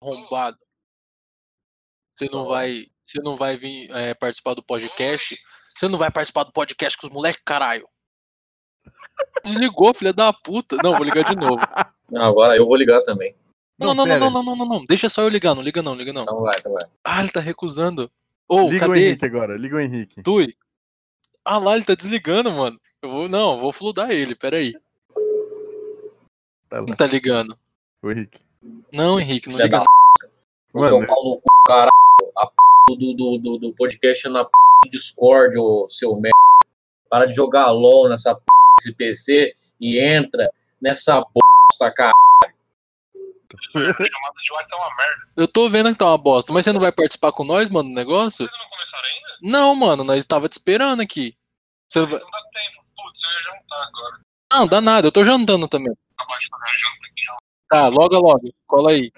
arrombado. Você não vai, você não vai vir é, participar do podcast. Você não vai participar do podcast com os moleques, caralho. Desligou, filha da puta. Não, vou ligar de novo. Não, agora eu vou ligar também. Não, não, não, não, não, não, não, não. Deixa só eu ligar, não liga não, liga não. Então vai, então vai. Ah, ele tá recusando. Ô, Liga o? Henrique agora, liga o Henrique. Tui. Ah lá, ele tá desligando, mano. Eu vou, não, vou fludar ele, peraí. Tá lá, tá ligando? o Henrique. Não, Henrique, não Filha liga da não. O seu Mano, pau no cu, caralho. A p do, do, do, do podcast na p do Discord, ô seu merda. Para de jogar LOL nessa p desse PC e entra nessa bosta, cara. Eu tô vendo que tá uma bosta, mas você não vai participar com nós, mano, do negócio? Vocês não começaram ainda? Não, mano, nós tava te esperando aqui. Você vai... Não dá tempo. Putz, eu ia jantar agora. Não, dá nada, eu tô jantando também. Acabar de fazer a janta. Tá, logo, logo, cola aí.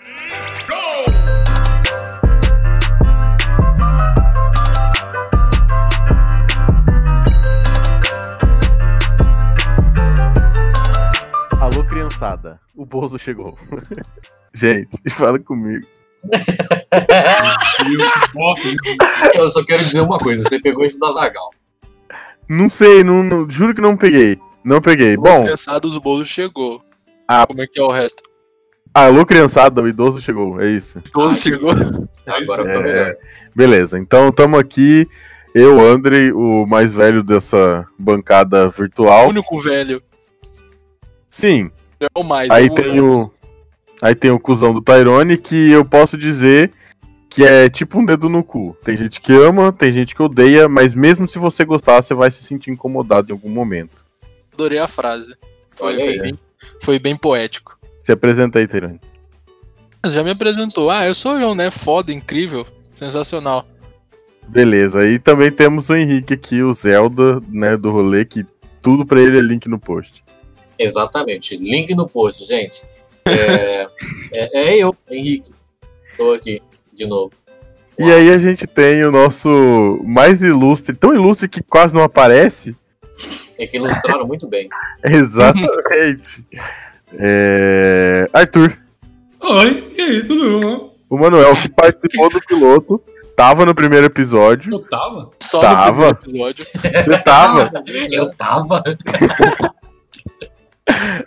Alô, criançada. O Bozo chegou. Gente, fala comigo. Eu só quero dizer uma coisa, você pegou isso da Zagal. Não sei, não, não- juro que não peguei. Não peguei. Bom, Cansados, o bolo chegou. Ah. Como é que é o resto? Alô, criançada, o idoso chegou. É isso. O idoso chegou. Agora É, ficou melhor. Beleza, então estamos aqui. Eu, Andrei, o mais velho dessa bancada O virtual. único velho. Sim, É o mais. aí é o- tem o. Aí tem o cuzão do Tyrone, que eu posso dizer que é tipo um dedo no cu. Tem gente que ama, tem gente que odeia, mas mesmo se você gostar, você vai se sentir incomodado em algum momento. Adorei a frase. Foi, Olha aí. foi bem, foi bem poético. Se apresenta aí, Tyrone. Mas Já me apresentou. Ah, eu sou eu, né? Foda, incrível, sensacional. Beleza, aí também temos o Henrique aqui, o Zelda, né, do rolê, que tudo pra ele é link no post. Exatamente. Link no post, gente. É, é, é eu, Henrique. Tô aqui de novo. E aí a gente tem o nosso mais ilustre, tão ilustre que quase não aparece. É que ilustraram muito bem. Exatamente. É... Arthur, Oi, e aí, tudo bom? o Manuel, que participou do piloto, tava no primeiro episódio. Eu tava? Só Tava. no primeiro episódio. Você tava, Eu tava.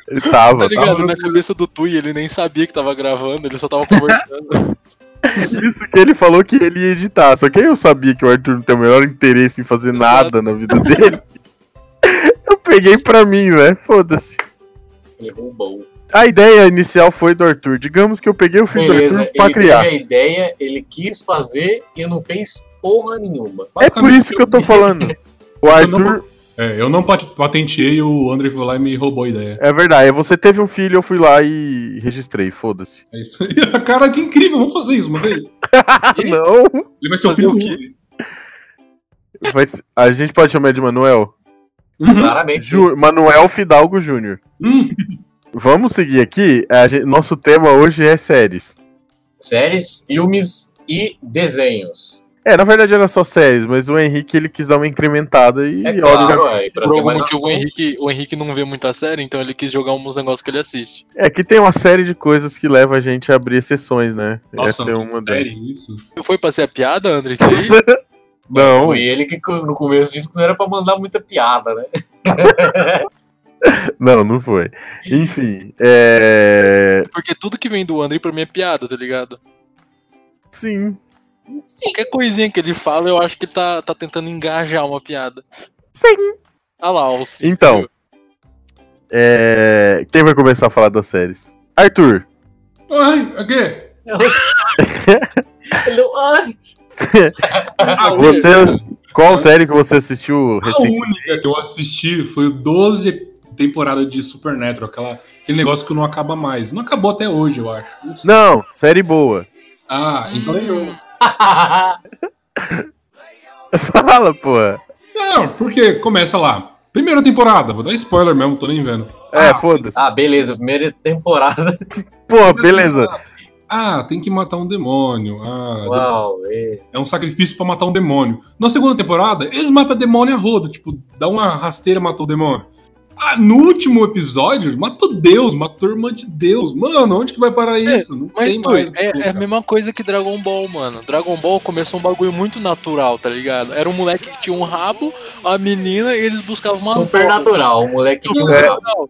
ele tava. Tá ligado? tava Na cabeça do Tui, ele nem sabia que tava gravando, ele só tava conversando. Isso que ele falou que ele ia editar. Só que eu sabia que o Arthur não tem o menor interesse em fazer nada na vida dele. Eu peguei pra mim, né? Foda-se. Ele roubou. A ideia inicial foi do Arthur. Digamos que eu peguei o filho do Beleza, Arthur pra ele teve criar. a ideia, ele quis fazer e não fez porra nenhuma. É por isso que eu tô falando. O Arthur, É, eu não pat- patenteei, o André foi lá e me roubou a ideia. é verdade. Você teve um filho, eu fui lá e registrei. Foda-se. É isso aí. Cara, que incrível, vamos fazer isso uma vez. Não. Ele vai ser o filho do quê? Vai A gente pode chamar de Manuel? Claramente. sim. Ju- Manuel Fidalgo Júnior. Hum. Vamos seguir aqui. A gente- Nosso tema hoje é séries. Séries, filmes e desenhos. É, na verdade era só séries, mas o Henrique ele quis dar uma incrementada e É olha, claro, é, pra Por algum motivo, o. Henrique, o Henrique não vê muita série, então ele quis jogar uns negócios que ele assiste. é que tem uma série de coisas que leva a gente a abrir exceções, né? Nossa, Essa é uma delas. sério isso? Foi pra ser a piada, André, isso aí? Não, Foi ele que no começo disse que não era pra mandar muita piada, né? não, não foi. Enfim, é. Porque tudo que vem do André pra mim é piada, tá ligado? Sim. Qualquer coisinha que ele fala, eu acho que tá, tá tentando engajar uma piada. Sim. Ah lá, o Cícero. Então. É... Quem vai começar a falar das séries? Arthur. Ai, o quê? Ele, ai, A Você. Qual série que você assistiu A única que eu assisti foi 12 temporadas de Supernatural, aquela, aquele negócio que não acaba mais. Não acabou até hoje, eu acho. Não. Não, série boa. Ah, então é eu. Fala, porra. Não, porque começa lá. Primeira temporada, vou dar spoiler mesmo, tô nem vendo. É, Ah, foda-se. ah, beleza, primeira temporada. Porra, beleza. Ah, tem que matar um demônio. Ah, Uau, é. é um sacrifício pra matar um demônio. Na segunda temporada, eles matam demônio a roda, tipo, dá uma rasteira e matou o demônio. Ah, no último episódio, matou Deus, matou irmã de Deus. Mano, onde que vai parar isso? Não Mas tem tu, mais. que é, é a mesma coisa que Dragon Ball, mano. Dragon Ball começou um bagulho muito natural, tá ligado? Era um moleque que tinha um rabo, a menina, e eles buscavam uma Supernatural, o moleque tinha um É. rabo. Natural.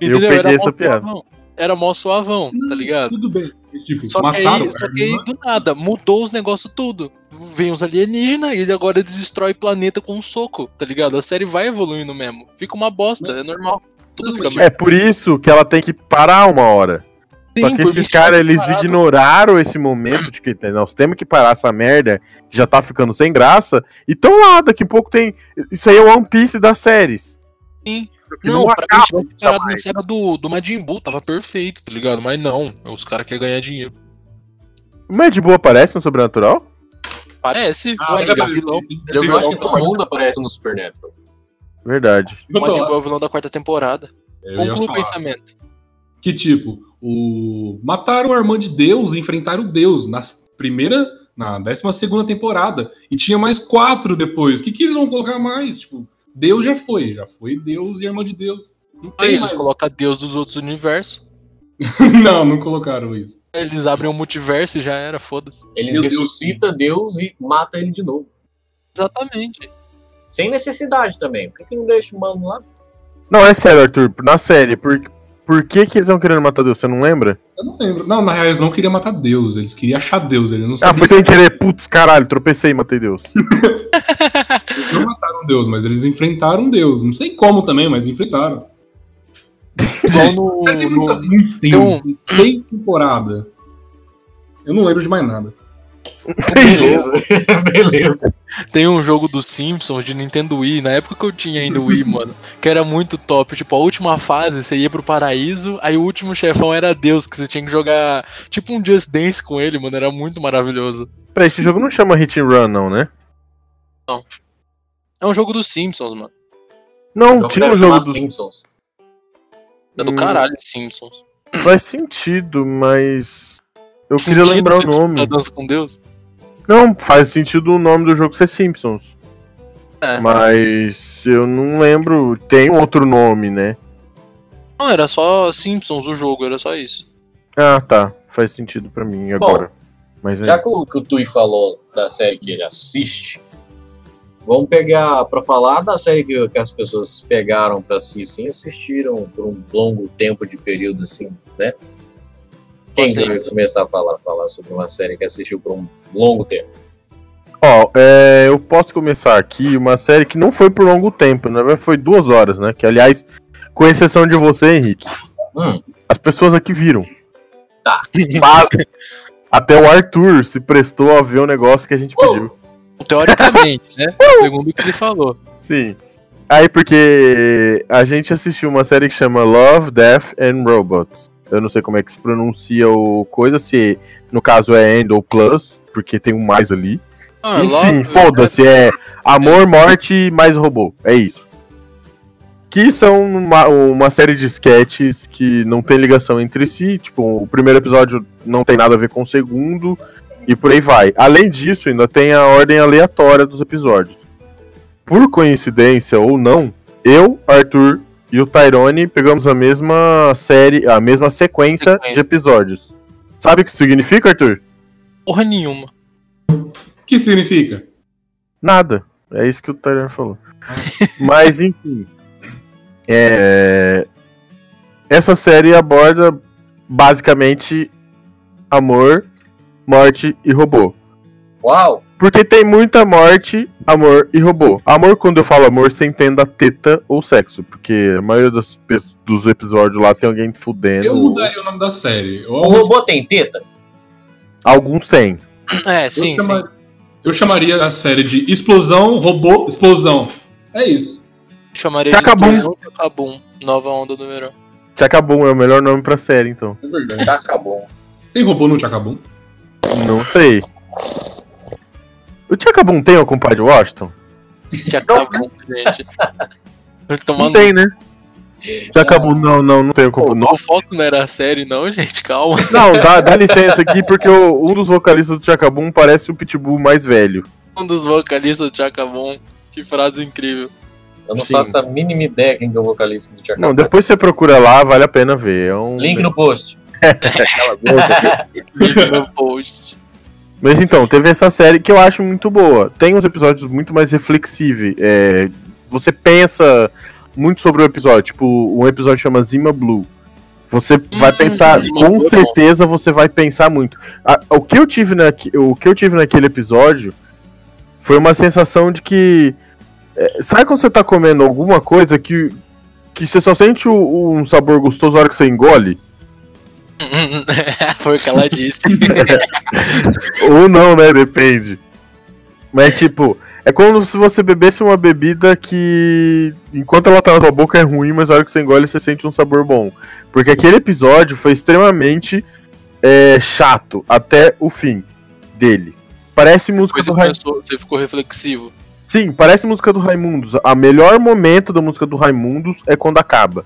Eu Entendeu? peguei Era essa piada. suavão. Era mó suavão, tá ligado? Tudo bem. Tipo, Só que, mataram aí, a só que aí, do nada, mudou os negócios tudo. Vem os alienígenas e ele agora destrói planeta com um soco, tá ligado? A série vai evoluindo mesmo. Fica uma bosta, Mas- é normal. Tudo fica merda. É por isso que ela tem que parar uma hora. Só Sim, que por esses 20 caras, eles parado. ignoraram esse momento de que né, nós temos que parar essa merda, que já tá ficando sem graça, e tão lá, daqui a pouco tem. Isso aí é o One Piece das séries. Sim. Porque Não, pra mim parado na série do, do Majin Buu, tava perfeito, tá ligado? Mas não, os caras querem ganhar dinheiro. O Mad Bull aparece no Sobrenatural? Parece, Ah, ué, ele é vilão. Ele- é Eu acho que vilão todo da mundo aparece no Supernatural. Verdade. O Majin Buu é o vilão da quarta temporada. Conclua o pensamento. que, tipo, o... mataram a irmã de Deus e enfrentaram Deus na primeira, na décima segunda temporada. E tinha mais quatro depois. O que, que eles vão colocar mais? Tipo, Deus já foi. Já foi Deus e a irmã de Deus. Não Aí tem eles mais. colocam Deus dos outros universos. não, não colocaram isso. Eles abrem um multiverso e já era, foda-se. Eles Meu Deus. ressuscita Deus e mata ele de novo. Exatamente. Sem necessidade também. Por que, que não deixa o mano lá? Não, é sério, Arthur. Na série, por, por que, que eles estão querendo matar Deus? Você não lembra? Eu não lembro. Não, na real, eles não queriam matar Deus. Eles queriam achar Deus. Eles não Ah, foi sem querer. Putz, caralho, tropecei e matei Deus. Não Deus, mas eles enfrentaram Deus. Não sei como também, mas enfrentaram. Igual no. Tem muita, no- muito tem tempo. Tem temporada. Eu não lembro de mais nada. Beleza. Beleza. Tem um jogo dos Simpsons de Nintendo Wii, na época que eu tinha ainda o Wii, mano, que era muito top. Tipo, a última fase você ia pro paraíso, aí o último chefão era Deus, que você tinha que jogar tipo um Just Dance com ele, mano, era muito maravilhoso. Peraí, esse jogo não chama Hit and Run, não, né? É um jogo dos Simpsons, mano. Não, Jogo tinha um jogo chamar do. Simpsons. É do Hum. caralho, Simpsons. Faz sentido, mas. Eu queria Sentido lembrar o nome. Dança com Deus? Não, faz sentido o nome do jogo ser Simpsons. É. Mas eu não lembro. Tem outro nome, né? Não, era só Simpsons o jogo, era só isso. Ah, tá. Faz sentido pra mim agora. Mas é. Já que o, que o Tui falou da série que ele assiste, vamos pegar pra falar da série que, que as pessoas pegaram pra assistir, sim, assistiram por um longo tempo de período, assim, né? Quem que Assim. vai começar a falar, falar sobre uma série que assistiu por um longo tempo? Ó, é, eu posso começar aqui uma série que não foi por longo tempo, na verdade foi duas horas, né? Que aliás, com exceção de você, Henrique, Hum, as pessoas aqui viram. Tá. Mas até o Arthur se prestou a ver o negócio que a gente pediu. Teoricamente, né? Segundo o que ele falou. Sim. Aí porque a gente assistiu uma série que chama Love, Death and Robots. Eu não sei como é que se pronuncia o coisa, se no caso é End ou Plus, porque tem um mais ali. Ah, Enfim, Love- foda-se, é amor, morte mais robô. É isso. Que são uma, uma série de sketches que não tem ligação entre si. Tipo, o primeiro episódio não tem nada a ver com o segundo. E por aí vai. Além disso, ainda tem a ordem aleatória dos episódios. Por coincidência ou não, eu, Arthur e o Tyrone pegamos a mesma série, a mesma sequência, Sequência. de episódios. Sabe o que significa, Arthur? Porra nenhuma. O que significa? Nada. É isso que o Tyrone falou. Mas, enfim. É... Essa série aborda basicamente amor, morte e robô. uau! Porque tem muita morte, amor e robô. Amor, quando eu falo amor, você entenda teta ou sexo. Porque a maioria dos, dos episódios lá tem alguém fudendo. Eu mudaria o nome da série. O robô tem teta? Alguns tem. É, eu sim, sim. eu chamaria a série de Explosão, Robô, Explosão. É isso. Chamaria Chacabum. de Explosão Chacabum. Nova onda do verão. Chacabum é o melhor nome pra série, então. É verdade. Já acabou. Tem robô no Chacabum? Não sei. O Chacabum tem o compadre Washington? Chacabum, gente. Tomar Não tem, né? Chacabum, não, não, não tem o Pô, compadre. o foco não era a série, não, gente. Calma. Não, dá, dá licença aqui, porque o- um dos vocalistas do Chacabum parece o Pitbull mais velho. Um dos vocalistas do Chacabum. Que frase incrível. Eu não Sim. faço a mínima ideia quem que é o vocalista do Tia Não, depois você procura lá, vale a pena ver. É um... Link no post. Boca. No post. Mas então, teve essa série que eu acho muito boa. Tem uns episódios muito mais reflexivos. É, você pensa muito sobre o episódio. Tipo, um episódio chama Zima Blue. Você vai Hum, pensar, Zima com Blue é certeza você vai pensar muito. A- o, que eu tive naqui, o que eu tive naquele episódio foi uma sensação de que. é, sabe quando você tá comendo alguma coisa que, que você só sente o- um sabor gostoso na hora que você engole? Foi o que ela disse. Ou não, né? Depende. Mas, tipo, é como se você bebesse uma bebida que, enquanto ela tá na sua boca, é ruim, mas na hora que você engole, você sente um sabor bom. Porque aquele episódio foi extremamente é, chato até o fim dele. Parece música Depois do Raimundos. começou, você ficou reflexivo. Sim, parece música do Raimundos. A melhor momento da música do Raimundos é quando acaba.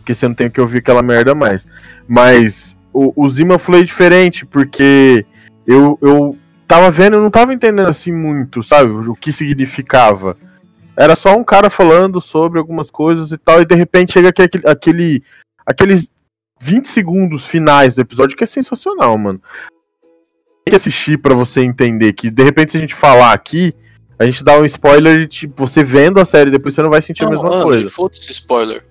Porque você não tem que ouvir aquela merda mais. Mas o, o Zima foi diferente, porque eu, eu tava vendo, eu não tava entendendo assim muito, sabe? O que significava. Era só um cara falando sobre algumas coisas e tal, e de repente chega aquele, aquele, aqueles 20 segundos finais do episódio que é sensacional, mano. Tem que assistir pra você entender que, de repente, se a gente falar aqui, a gente dá um spoiler tipo, você vendo a série depois você não vai sentir a mesma André, coisa. Foda-se spoiler.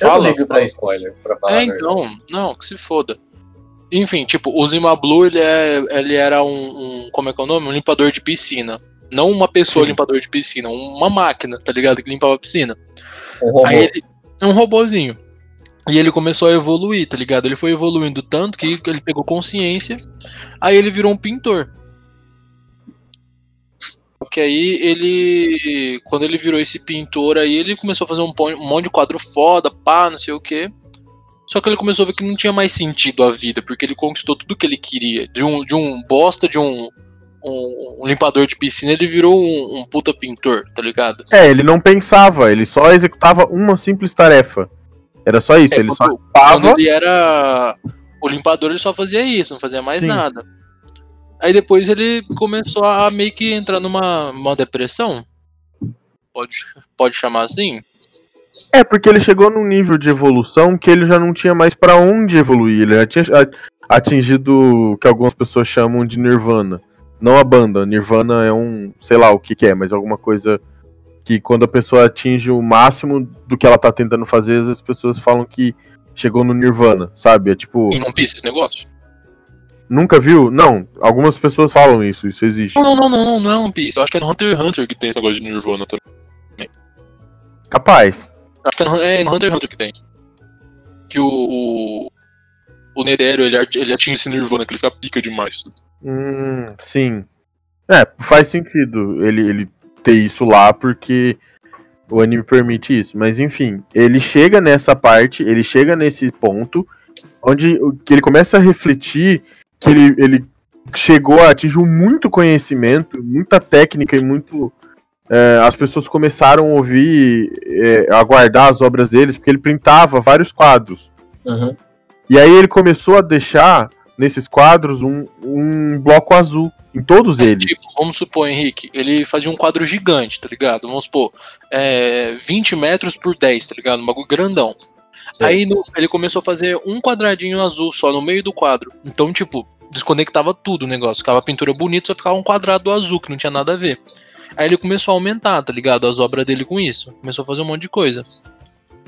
Eu Fala. ligo pra spoiler, pra falar É, então, não, que se foda. Enfim, tipo, o Zima Blue, ele, é, ele era um, um- Como é que é o nome? Um limpador de piscina. Não uma pessoa Sim. limpador de piscina, uma máquina, tá ligado? Que limpava a piscina. Um robô. Aí ele. É um robozinho. E ele começou a evoluir, tá ligado? Ele foi evoluindo tanto que ele pegou consciência. Aí ele virou um pintor. Porque aí ele. Quando ele virou esse pintor aí, ele começou a fazer um, um monte de quadro foda, pá, não sei o que. Só que ele começou a ver que não tinha mais sentido a vida, porque ele conquistou tudo que ele queria. De um, de um bosta, de um, um, um limpador de piscina, ele virou um, um puta pintor, tá ligado? É, ele não pensava, ele só executava uma simples tarefa. Era só isso, É, ele só quando- Quando tava. ele era o limpador, ele só fazia isso, não fazia mais Sim. nada. Aí depois ele começou a meio que entrar numa uma depressão. Pode, pode chamar assim? É, porque ele chegou num nível de evolução que ele já não tinha mais pra onde evoluir. Ele já tinha atingido o que algumas pessoas chamam de Nirvana. Não a banda, Nirvana é um, sei lá o que, que é, mas alguma coisa que quando a pessoa atinge o máximo do que ela tá tentando fazer, as pessoas falam que chegou no Nirvana, sabe? É tipo, Em One Piece esse negócio? Nunca viu? Não, algumas pessoas falam isso, isso existe. Não, não, não, não, não é One Piece. Acho que é no Hunter x Hunter que tem esse negócio de Nirvana também. Capaz. Acho que é no, é no Hunter x Hunter que tem. Que o. O, o Nedero ele, ele atinge esse Nirvana, que ele fica pica demais. Hum, sim. É, faz sentido ele, ele ter isso lá, porque o anime permite isso. Mas enfim, ele chega nessa parte, ele chega nesse ponto, onde que ele começa a refletir que ele, ele chegou a atingir muito conhecimento, muita técnica e muito. é, as pessoas começaram a ouvir, é, a guardar as obras deles, porque ele printava vários quadros. Uhum. E aí ele começou a deixar nesses quadros um, um bloco azul em todos É, eles. tipo, vamos supor, Henrique, ele fazia um quadro gigante, tá ligado? Vamos supor, é, 20 metros por 10, tá ligado? Um bagulho grandão. Sim. Aí no- ele começou a fazer um quadradinho azul só no meio do quadro. Então, tipo, desconectava tudo o negócio. Ficava a pintura bonita, só ficava um quadrado azul, que não tinha nada a ver. Aí ele começou a aumentar, tá ligado? As obras dele com isso. Começou a fazer um monte de coisa.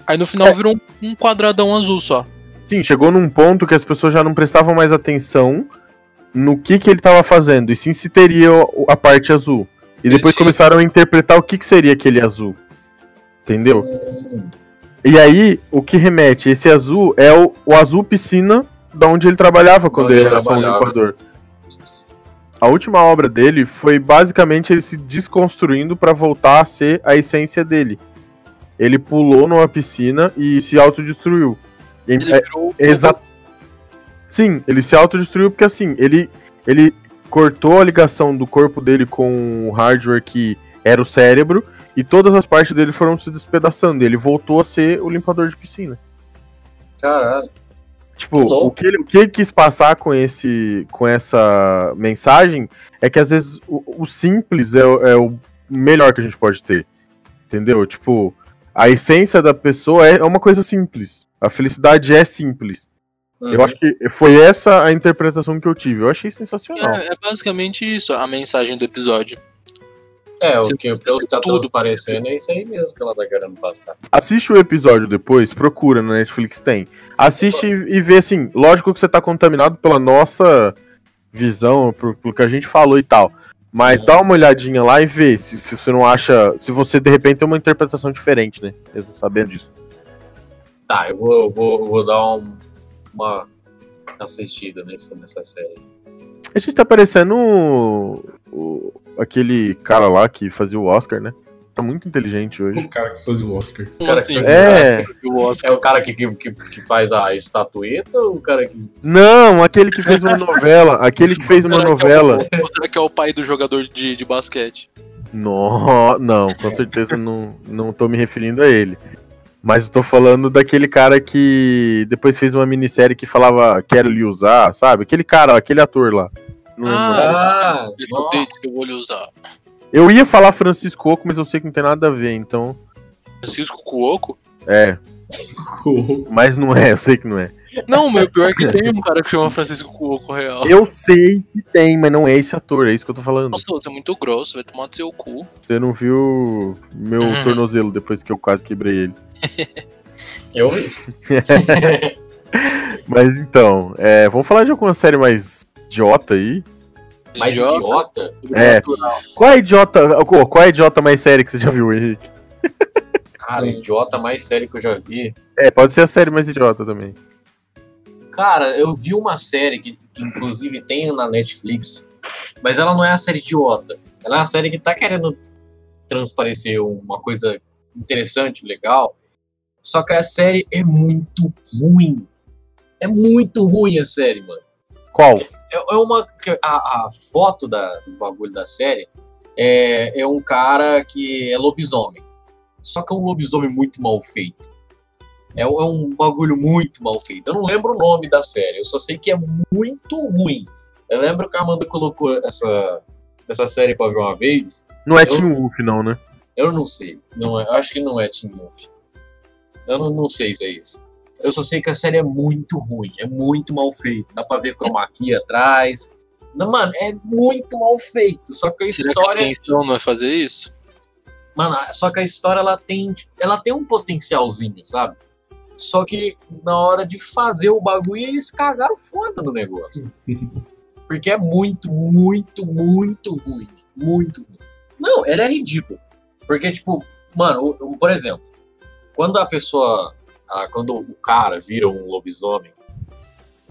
Aí no final É. virou um, um quadradão azul só. Sim, chegou num ponto que as pessoas já não prestavam mais atenção no que, que ele estava fazendo, e sim se teria a parte azul. E depois Sim. começaram a interpretar o que, que seria aquele azul. Entendeu? Hum, E aí, o que remete? Esse azul é o, o azul piscina da onde ele trabalhava quando ele ele era só um trabalhava. limpador. A última obra dele foi basicamente ele se desconstruindo para voltar a ser a essência dele. Ele pulou numa piscina e se autodestruiu. Ele é- virou. Exa Sim, ele se autodestruiu porque assim, ele, ele cortou a ligação do corpo dele com o hardware que era o cérebro e todas as partes dele foram se despedaçando. Ele voltou a ser o limpador de piscina. Caralho. Tipo, o que, ele, o que ele quis passar com, esse, com essa mensagem é que às vezes o, o simples é, o- é o melhor que a gente pode ter. Entendeu? Tipo, a essência da pessoa é uma coisa simples. A felicidade é simples. Uhum. Eu acho que foi essa a interpretação que eu tive. Eu achei sensacional. É, é basicamente isso, a mensagem do episódio. É, o que, pelo que tá tudo. transparecendo é isso aí mesmo que ela tá querendo passar. Assiste o episódio depois, procura na Netflix tem. Assiste e e vê assim, lógico que você tá contaminado pela nossa visão, por- pelo que a gente falou e tal. Mas Uhum. dá uma olhadinha lá e vê se, se você não acha. Se você de repente tem uma interpretação diferente, né? Mesmo sabendo disso. Tá, eu vou, eu vou, eu vou dar um- uma assistida nessa, nessa série. A gente tá parecendo o, o- aquele cara lá que fazia o Oscar, né? Tá muito inteligente hoje. O cara que fazia o Oscar. O cara que Assim, faz É. o Oscar. É o cara que, que, que, que faz a estatueta ou o cara que. Não, aquele que fez uma novela. Aquele que fez uma que é o- novela. ou será que é o pai do jogador de, de basquete? No, não, com certeza não, não tô me referindo a ele. Mas eu tô falando daquele cara que depois fez uma minissérie que falava quero lhe usar, sabe? Aquele cara, aquele ator lá. Não lembro. Ah, disse que eu vou lhe usar. Eu ia falar Francisco Oco, mas eu sei que não tem nada a ver, então. Francisco Cuoco? É, mas não é, eu sei que não é. Não, meu pior é que tem um cara que chama Francisco Cuoco real. Eu sei que tem, mas não é esse ator, é isso que eu tô falando. Nossa, você é muito grosso, vai tomar no seu cu. Você não viu meu Uhum. tornozelo depois que eu quase quebrei ele. Eu vi. Mas então, é, vamos falar de alguma série mais idiota aí. Mais idiota? É. Qual é a idiota, qual é a idiota mais séria que você já viu, Henrique? Cara, idiota mais sério que eu já vi. É, pode ser a série mais idiota também. Cara, eu vi uma série que, que inclusive tem na Netflix, mas ela não é a série idiota. Ela é uma série que tá querendo transparecer uma coisa interessante, legal. Só que a série é muito ruim. É muito ruim a série, mano. Qual? É, é uma. A, a foto da, do bagulho da série é, é um cara que é lobisomem. Só que é um lobisomem muito mal feito. É, um- é um bagulho muito mal feito. Eu não lembro o nome da série, eu só sei que é muito ruim. Eu lembro que a Amanda colocou essa, essa série pra ver uma vez. Não é Eu- Team Wolf, não, né? Eu não sei. Não é, eu acho que não é Teen Wolf. Eu não, não sei se é isso. Eu só sei que a série é muito ruim, é muito mal feita. Dá pra ver chroma key atrás. Não, mano, é muito mal feito. Só que a Será que a história. intenção não é fazer isso? Mano, só que a história ela tem, ela tem um potencialzinho, sabe? Só que na hora de fazer o bagulho, eles cagaram foda no negócio. Porque é muito, muito, muito ruim. Muito ruim. Não, ele é ridículo. Porque, tipo, mano, por exemplo, quando a pessoa. Ah, quando o cara vira um lobisomem,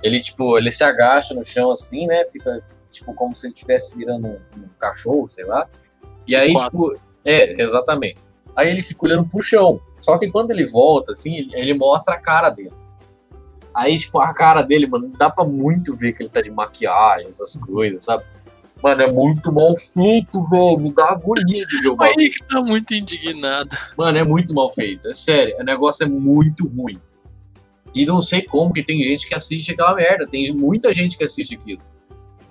ele, tipo, ele se agacha no chão assim, né? Fica, tipo, como se ele estivesse virando um, um cachorro, sei lá. E aí, Quatro. tipo, é, exatamente. Aí ele fica olhando pro chão. Só que quando ele volta, assim, ele, ele mostra a cara dele. Aí, tipo, a cara dele, mano, dá pra muito ver que ele tá de maquiagem, essas coisas, sabe? Mano, é muito mal feito, velho. Me dá agonia de ver o O bagulho. Tá muito indignado. Mano, é muito mal feito. É sério, o negócio é muito ruim. E não sei como que tem gente que assiste aquela merda. Tem muita gente que assiste aquilo.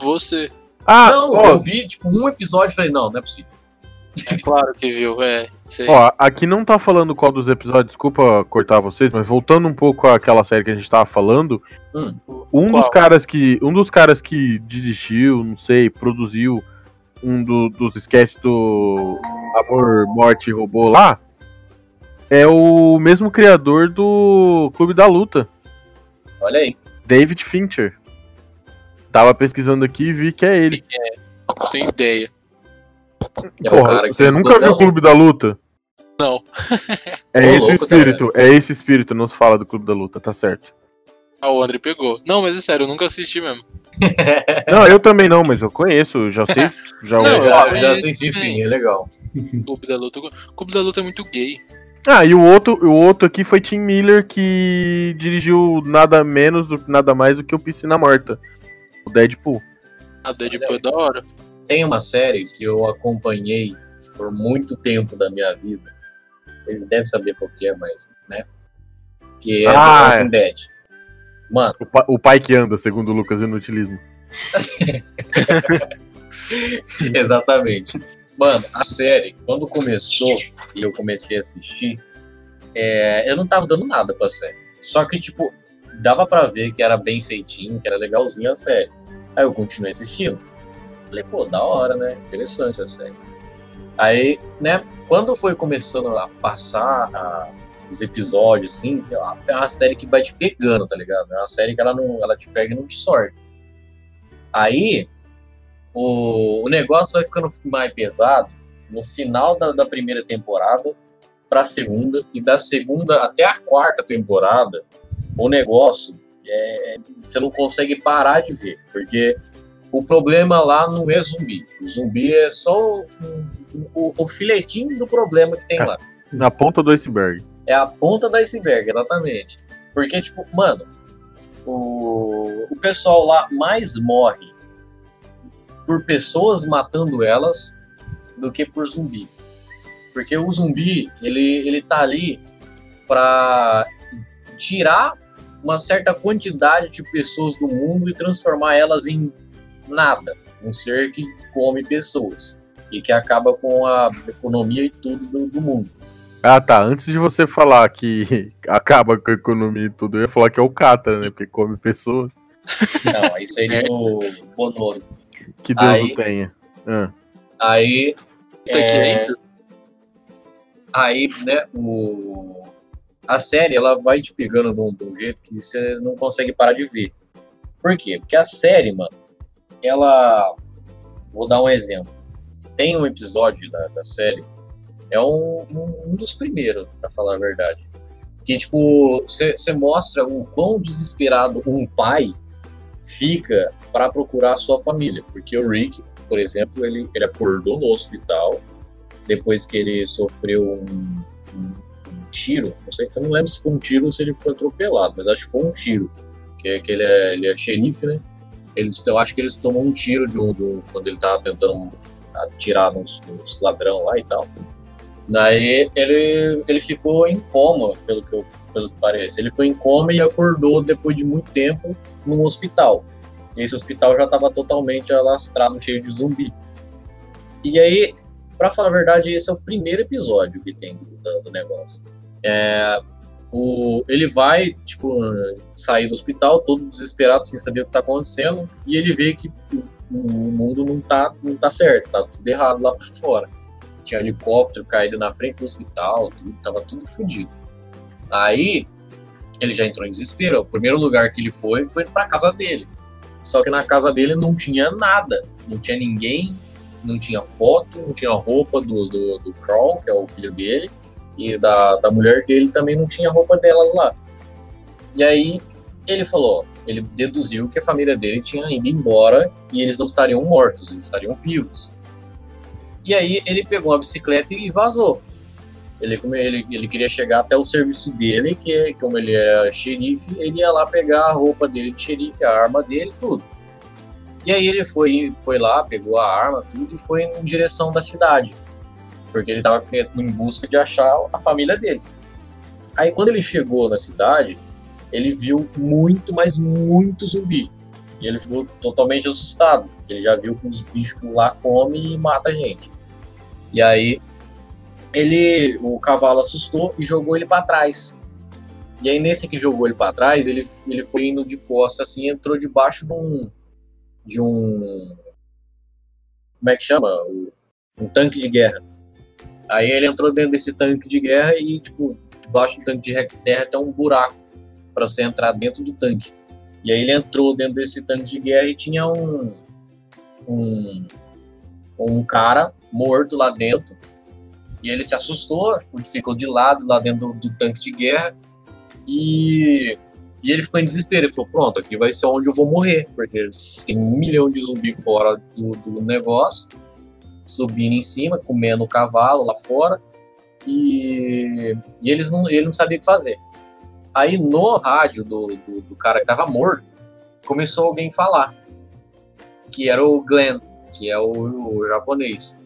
Você. Ah, não, ó, eu vi, tipo, um episódio e falei, não, não é possível. É claro que viu, é. Sei. ó, aqui não tá falando qual dos episódios, desculpa cortar vocês, mas voltando um pouco àquela série que a gente tava falando, Hum. um Qual? dos caras que. Um dos caras que desistiu, não sei, produziu um do- dos sketches do Amor, Morte e Robô lá, é o mesmo criador do Clube da Luta, Olha aí. David Fincher. Tava pesquisando aqui e vi que é ele. Não tenho ideia. É Porra, cara você nunca viu o Clube da Luta? Não. É esse o louco, espírito, é esse espírito, não se fala do Clube da Luta, tá certo. Ah, o André pegou. Não, mas é sério, eu nunca assisti mesmo. Não, eu também não, mas eu conheço, já sei, já Não, eu já, já assisti sim, é legal. Clube da Luta. Clube da Luta é muito gay. Ah, e o outro, o outro aqui foi Tim Miller, que dirigiu nada menos, do, nada mais do que o Piscina Morta. O Deadpool. A Deadpool é da hora. Tem uma série que eu acompanhei por muito tempo da minha vida. Eles devem saber qual que é, mas, né? Que é Ah, The Walking Dead. Mano, O, pa- o pai que anda, segundo o Lucas Inutilismo. exatamente. Mano, a série, quando começou e eu comecei a assistir, é, eu não tava dando nada pra série. Só que, tipo, dava pra ver que era bem feitinho, que era legalzinho a série. Aí eu continuei assistindo. Falei, pô, da hora, né? Interessante a série. Aí, né, quando foi começando a passar a- os episódios, assim, é uma série que vai te pegando, tá ligado? É uma série que ela, não, ela te pega e não te sorte. Aí, o, o negócio vai ficando mais pesado no final da, da primeira temporada pra segunda, e da segunda até a quarta temporada, o negócio é, você não consegue parar de ver, porque o problema lá não é zumbi. O zumbi é só o, o, o filetinho do problema que tem lá. Na ponta do iceberg. É a ponta do iceberg, exatamente. Porque, tipo, mano, o, o pessoal lá mais morre por pessoas matando elas do que por zumbi. Porque o zumbi, ele, ele tá ali pra tirar uma certa quantidade de pessoas do mundo e transformar elas em nada. Um ser que come pessoas e que acaba com a economia e tudo do, do mundo. Ah, tá. Antes de você falar que acaba com a economia e tudo, eu ia falar que é o Catra, né? Porque come pessoas. Não, aí seria o Bonoro. Que Deus Aí- o tenha. Ah. Aí, É, aí, né, o... a série ela vai te pegando de um, de um jeito que você não consegue parar de ver. Por quê? Porque a série, mano, ela. Vou dar um exemplo. Tem um episódio da, da série, é um, um, dos primeiros, pra falar a verdade. Que, tipo, você mostra o quão desesperado um pai fica para procurar a sua família. Porque o Rick, por exemplo, ele, ele acordou no hospital depois que ele sofreu um, um- um tiro. Não sei, eu não lembro se foi um tiro ou se ele foi atropelado, mas acho que foi um tiro. Que, que ele, é, ele é xerife, né? Ele, eu acho que ele tomou um tiro do, do- quando ele tava tentando atirar nos, nos ladrão lá e tal. Daí ele, ele ficou em coma, pelo que, eu, pelo que parece. Ele ficou em coma e acordou depois de muito tempo num hospital. E esse hospital já estava totalmente alastrado, cheio de zumbi. E aí, pra falar a verdade, esse é o primeiro episódio que tem do, do negócio. É, o, ele vai, tipo, sair do hospital todo desesperado, sem saber o que tá acontecendo, e ele vê que o, mundo não tá, não tá certo, tá tudo errado lá por fora. Tinha helicóptero caído na frente do hospital, tudo, tava tudo fodido. Aí, ele já entrou em desespero. O primeiro lugar que ele foi foi pra casa dele. Só que na casa dele não tinha nada, não tinha ninguém, não tinha foto, não tinha roupa do, do, do Carl, que é o filho dele, e da, da mulher dele também não tinha roupa delas lá. E aí ele falou, ele deduziu que a família dele tinha ido embora e eles não estariam mortos, eles estariam vivos. E aí ele pegou uma bicicleta e vazou. Ele, ele, ele queria chegar até o serviço dele, que como ele é xerife, ele ia lá pegar a roupa dele de xerife, a arma dele, tudo. E aí ele foi, foi lá, pegou a arma, tudo, e foi em direção da cidade. Porque ele estava em busca de achar a família dele. Aí quando ele chegou na cidade, ele viu muito, mas muito zumbi. E ele ficou totalmente assustado. Ele já viu que os bichos lá comem e mata a gente. E aí ele, o cavalo assustou e jogou ele para trás. E aí nesse que jogou ele para trás, ele, ele foi indo de costas assim, entrou debaixo de um de um como é que chama? O- Um tanque de guerra. Aí ele entrou dentro desse tanque de guerra e tipo, debaixo do tanque de terra tem um buraco para você entrar dentro do tanque. E aí ele entrou dentro desse tanque de guerra e tinha um um, um cara morto lá dentro. E ele se assustou, ficou de lado lá dentro do, do tanque de guerra. E, e ele ficou em desespero. Ele falou: Pronto, aqui vai ser onde eu vou morrer, porque tem um milhão de zumbi fora do, do negócio, subindo em cima, comendo o cavalo lá fora. E, e eles não, ele não sabia o que fazer. Aí no rádio do, do, do cara que tava morto, começou alguém falar, que era o Glenn, que é o, o japonês.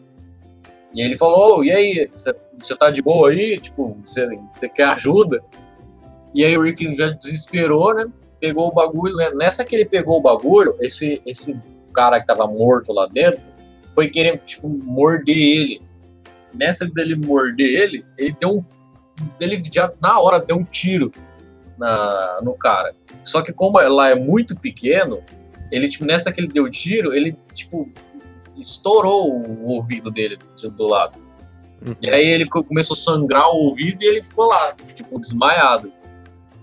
E ele falou, "Ô, e aí, você tá de boa aí? Tipo, você quer ajuda? E aí o Rick já desesperou, né? Pegou o bagulho, né? Nessa que ele pegou o bagulho, esse, esse cara que tava morto lá dentro, foi querer, tipo, morder ele. Nessa dele morder ele, ele deu um. Ele já na hora deu um tiro na, no cara. Só que como lá é muito pequeno, ele, tipo, nessa que ele deu o tiro, ele, tipo, estourou o ouvido dele do- do lado. E aí ele co- começou a sangrar o ouvido e ele ficou lá, tipo, desmaiado.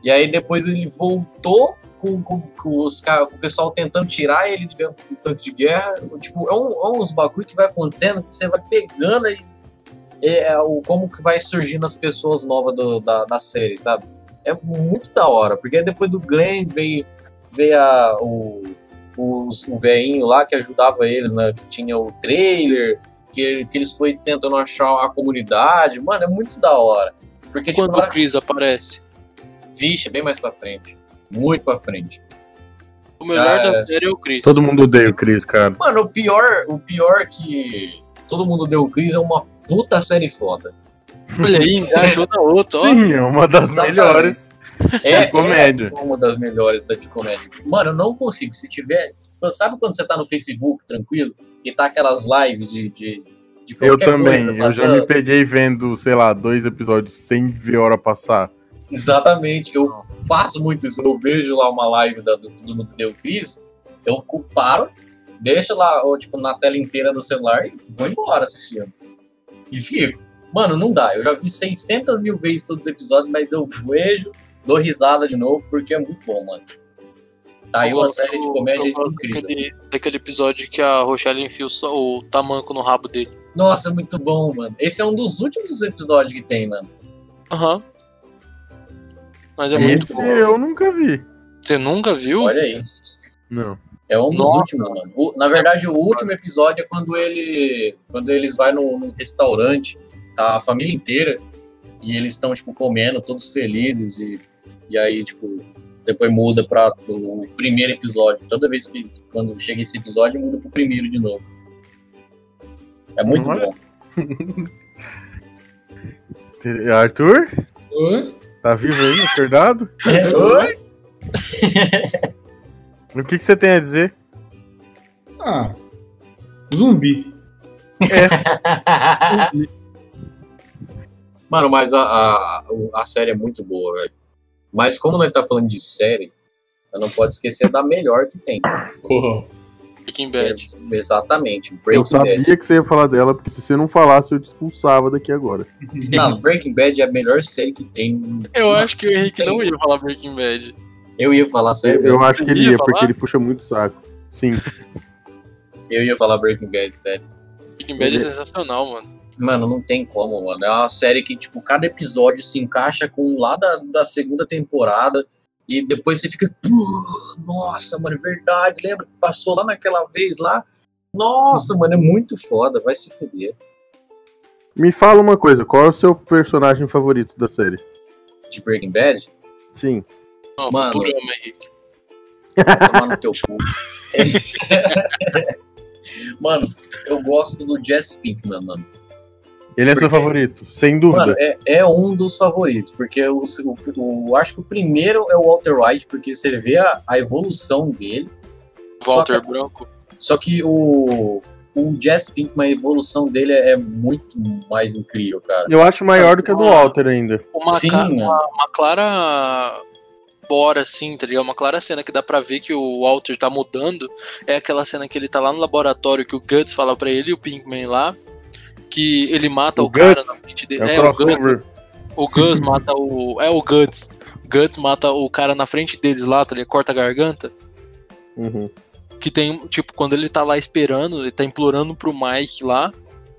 E aí depois ele voltou com, com, com os, com o pessoal tentando tirar ele de dentro do tanque de guerra. Tipo, é, um, é uns bagulho que vai acontecendo que você vai pegando e é, é o, como que vai surgindo as pessoas novas do- da, da série, sabe? É muito da hora, porque depois do Glenn veio, veio a, o, os- o velhinho lá que ajudava eles, né? Que tinha o trailer, que, que eles foi tentando achar a comunidade. Mano, é muito da hora. Porque, tipo, Quando o Chris aparece. vixe, bem mais pra frente. Muito pra frente. O melhor Já da é. série é o Chris. Todo mundo odeia o Chris, cara. Mano, o pior, o pior que todo mundo deu o Chris é uma puta série foda. Olha aí, na outra, ó. Sim, é uma das Exatamente. melhores. É, De comédia. é uma das melhores da de comédia. Mano, eu não consigo. Se tiver. Sabe quando você tá no Facebook tranquilo e tá aquelas lives de. de, Eu também. coisa Eu já me peguei vendo, sei lá, dois episódios sem ver a hora passar. Exatamente. Eu faço muito isso. Eu vejo lá uma live da, do Todo Mundo Deu Cris, eu paro, deixo lá, ou, tipo, na tela inteira do celular e vou embora assistindo. E fico. Mano, não dá. Eu já vi 600 mil vezes todos os episódios, mas eu vejo, dou risada de novo, porque é muito bom, mano. Tá aí uma série de comédia incrível. Daquele, daquele episódio que a Rochelle enfia o, o tamanco no rabo dele. Nossa, muito bom, mano. Esse é um dos últimos episódios que tem, mano. Aham. Mas é muito Esse bom. eu nunca vi. Você nunca viu? Olha aí. Não. É um dos Nossa. últimos, mano. O- na verdade, o último episódio é quando ele. Quando eles vão num, num restaurante, tá a família inteira, e eles estão, tipo, comendo, todos felizes, e, e aí, tipo, depois muda pra o primeiro episódio. Toda vez que quando chega esse episódio, muda pro primeiro de novo. É muito Olha. bom. Arthur? Hã? Tá vivo aí, acordado? Oi? O que, que você tem a dizer? Ah. Zumbi. Mano, mas a, a, a série é muito boa, velho. Mas como nós tá falando de série, eu não pode esquecer da melhor que tem. Porra. Breaking Bad. É, exatamente, Eu Breaking sabia Bad. que você ia falar dela, porque se você não falasse, eu te expulsava daqui agora. Não, Breaking Bad é a melhor série que tem. Eu acho que o Henrique não ia falar Breaking Bad. Eu ia falar sério, Eu acho que ele Ia ia, porque ele puxa muito saco. Sim. eu ia falar Breaking Bad, sério. Breaking Bad é sensacional, mano. Mano, não tem como, mano. É uma série que, tipo, cada episódio se encaixa com lá da, da segunda temporada. E depois você fica. "Pô, Nossa, mano, é verdade. Lembra que passou lá naquela vez lá? Nossa, mano, é muito foda. Vai se fuder. Me fala uma coisa, qual é o seu personagem favorito da série? De Breaking Bad? Sim. Não, Mano. Futurama, Henrique. Tomar no teu cu. mano, eu gosto do Jesse Pinkman, mano. Ele é seu Porque- favorito, sem dúvida. Mano, é, é um dos favoritos, porque o, o, o- acho que o primeiro é o Walter White, porque você vê a, a evolução dele. Walter Só que- Branco. Só que o, o Jesse Pinkman, a evolução dele é, é muito mais incrível, cara. Eu acho maior do que a do Walter ainda. Uma, Sim, ca- mano. uma, uma clara bora, assim, tá ligado? Uma clara cena que dá pra ver que o Walter tá mudando é aquela cena que ele tá lá no laboratório que o Guts fala pra ele e o Pinkman lá que ele mata o, O cara Guts? na frente dele. É É, o Guts, o Gus mata o. É o Guts. O Guts mata o cara na frente deles lá, tá ligado? Corta a garganta. Uhum. Que tem, tipo, quando ele tá lá esperando, ele tá implorando pro Mike lá,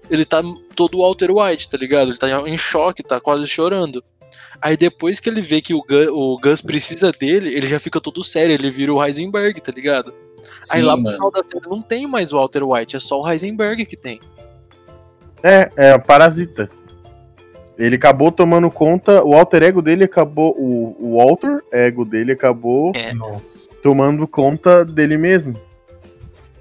ele tá todo Walter White, tá ligado? Ele tá em choque, tá quase chorando. Aí depois que ele vê que o Gus, o Gus precisa dele, ele já fica todo sério, ele vira o Heisenberg, tá ligado? Aí Sim, lá pro mano. final da série não tem mais o Walter White, é só o Heisenberg que tem. É, é parasita. Ele acabou tomando conta, o alter ego dele acabou, o, o alter ego dele acabou É. Nossa. tomando conta dele mesmo.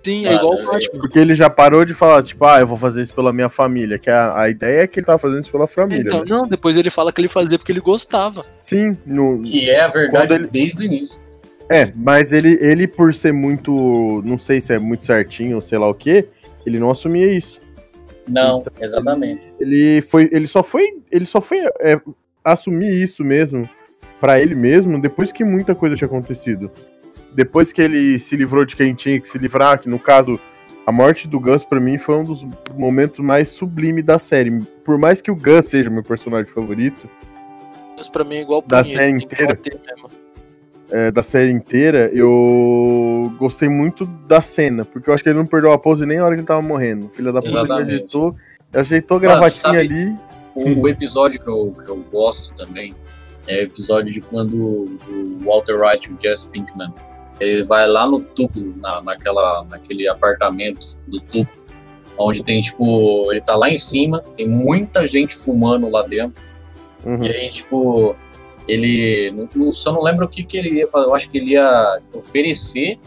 Sim, é igual o é- Batman. Porque ele já parou de falar, tipo, ah, eu vou fazer isso pela minha família. Que a, a ideia é que ele tava fazendo isso pela família. Então, né? não, depois ele fala que ele fazia porque ele gostava. Sim, no, Que é a verdade ele- desde o início. É, mas ele, ele por ser muito. Não sei se é muito certinho ou sei lá o que. ele não assumia isso. Não, exatamente. Ele foi, ele só foi, ele só foi é, assumir isso mesmo pra ele mesmo depois que muita coisa tinha acontecido. Depois que ele se livrou de quem tinha que se livrar, que no caso a morte do Gus pra mim foi um dos momentos mais sublimes da série. Por mais que o Gus seja meu personagem favorito, Mas pra mim é igual Da série tem que inteira? bater mesmo. É, da série inteira, eu gostei muito da cena, porque eu acho que ele não perdeu a pose nem a hora que ele tava morrendo. Filha da puta, ele ajeitou, ajeitou a gravatinha sabe- ali. O, o episódio que eu, que eu gosto também é o episódio de quando o Walter White e o Jesse Pinkman ele vai lá no tubo, na, naquela, naquele apartamento do tubo, onde tem tipo, ele tá lá em cima, tem muita gente fumando lá dentro, Uhum. e aí tipo, ele, não, não- só não lembro o que, que ele ia fazer, eu acho que ele ia oferecer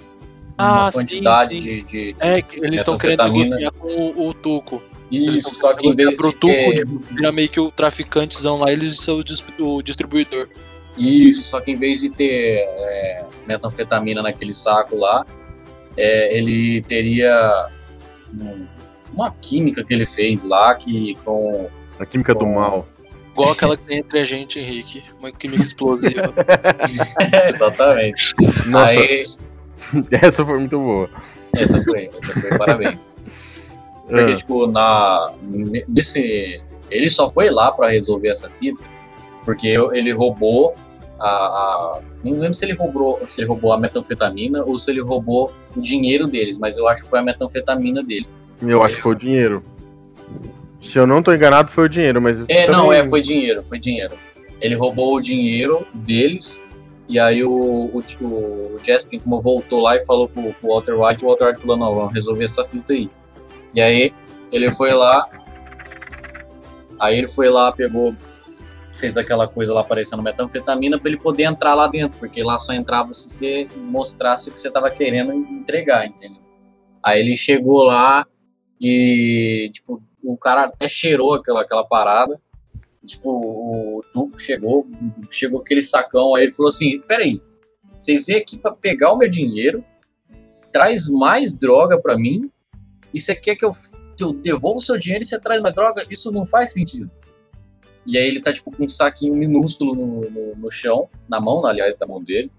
uma Ah, sim, quantidade sim. De, de, de- É, que eles estão querendo Metanfetamina. negociar com o, o Tuco. Isso, só que em vez pro de Tuco, ter- vira meio que o traficantezão lá, eles são o, dis- o distribuidor. Isso, só que em vez de ter é, metanfetamina naquele saco lá, é, ele teria um- uma química que ele fez lá que com. A química do mal. Igual aquela que tem entre a gente, Henrique. Uma química explosiva. Exatamente. Nossa, Aí, essa foi muito boa. essa foi, essa foi, parabéns. Porque, Ah, tipo, na, nesse. Ele só foi lá pra resolver essa fita, porque ele roubou a, a- Não lembro se ele roubou, se ele roubou a metanfetamina ou se ele roubou o dinheiro deles, mas eu acho que foi a metanfetamina dele. eu acho que foi o dinheiro. Se eu não tô enganado, foi o dinheiro, mas. É, não, é, foi dinheiro, foi dinheiro. Ele roubou o dinheiro deles, e aí o, o, o Jesse Pinkman voltou lá e falou pro, pro Walter White, o Walter White falou, não, vamos resolver essa fita aí. E aí ele foi lá, aí ele foi lá, pegou, fez aquela coisa lá parecendo metanfetamina pra ele poder entrar lá dentro, porque lá só entrava se você mostrasse o que você tava querendo entregar, entendeu? Aí ele chegou lá e, tipo, o cara até cheirou aquela, aquela parada. Tipo, o Tuco chegou, chegou aquele sacão, aí ele falou assim: peraí, vocês vêm aqui pra pegar o meu dinheiro, traz mais droga pra mim, e você quer que eu, que eu devolva o seu dinheiro e você traz mais droga? Isso não faz sentido. E aí ele tá, tipo, com um saquinho minúsculo no, no, no chão, na mão, aliás, da mão dele.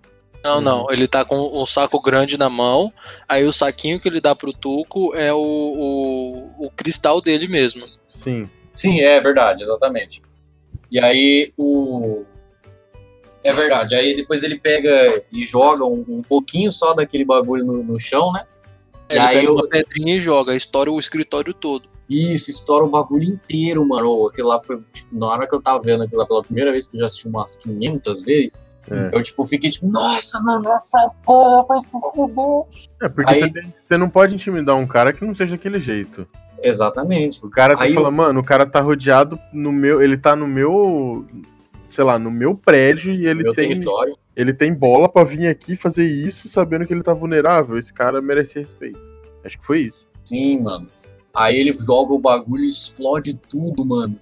Não, não. Ele tá com um saco grande na mão. Aí o saquinho que ele dá pro Tuco é o, o, o cristal dele mesmo. Sim. Sim, é verdade, exatamente. E aí o. É verdade. Aí depois ele pega e joga um, um pouquinho só daquele bagulho no, no chão, né? E Ele aí pega eu- uma pedrinha e joga, estoura o escritório todo. Isso, estoura o bagulho inteiro, mano. Aquilo lá foi, tipo, na hora que eu tava vendo aquilo lá pela primeira vez, que eu já assisti umas 500 vezes, É. eu, tipo, fiquei tipo, nossa, mano, essa porra vai se fuder. É, porque Aí- você, tem- você não pode intimidar um cara que não seja daquele jeito. Exatamente. O cara Aí que falar, eu- mano, o cara tá rodeado no meu. Ele tá no meu. Sei lá, no meu prédio e ele Meu tem. território. Ele tem bola pra vir aqui fazer isso sabendo que ele tá vulnerável. Esse cara merece respeito. Acho que foi isso. Sim, mano. Aí ele joga o bagulho e explode tudo, mano.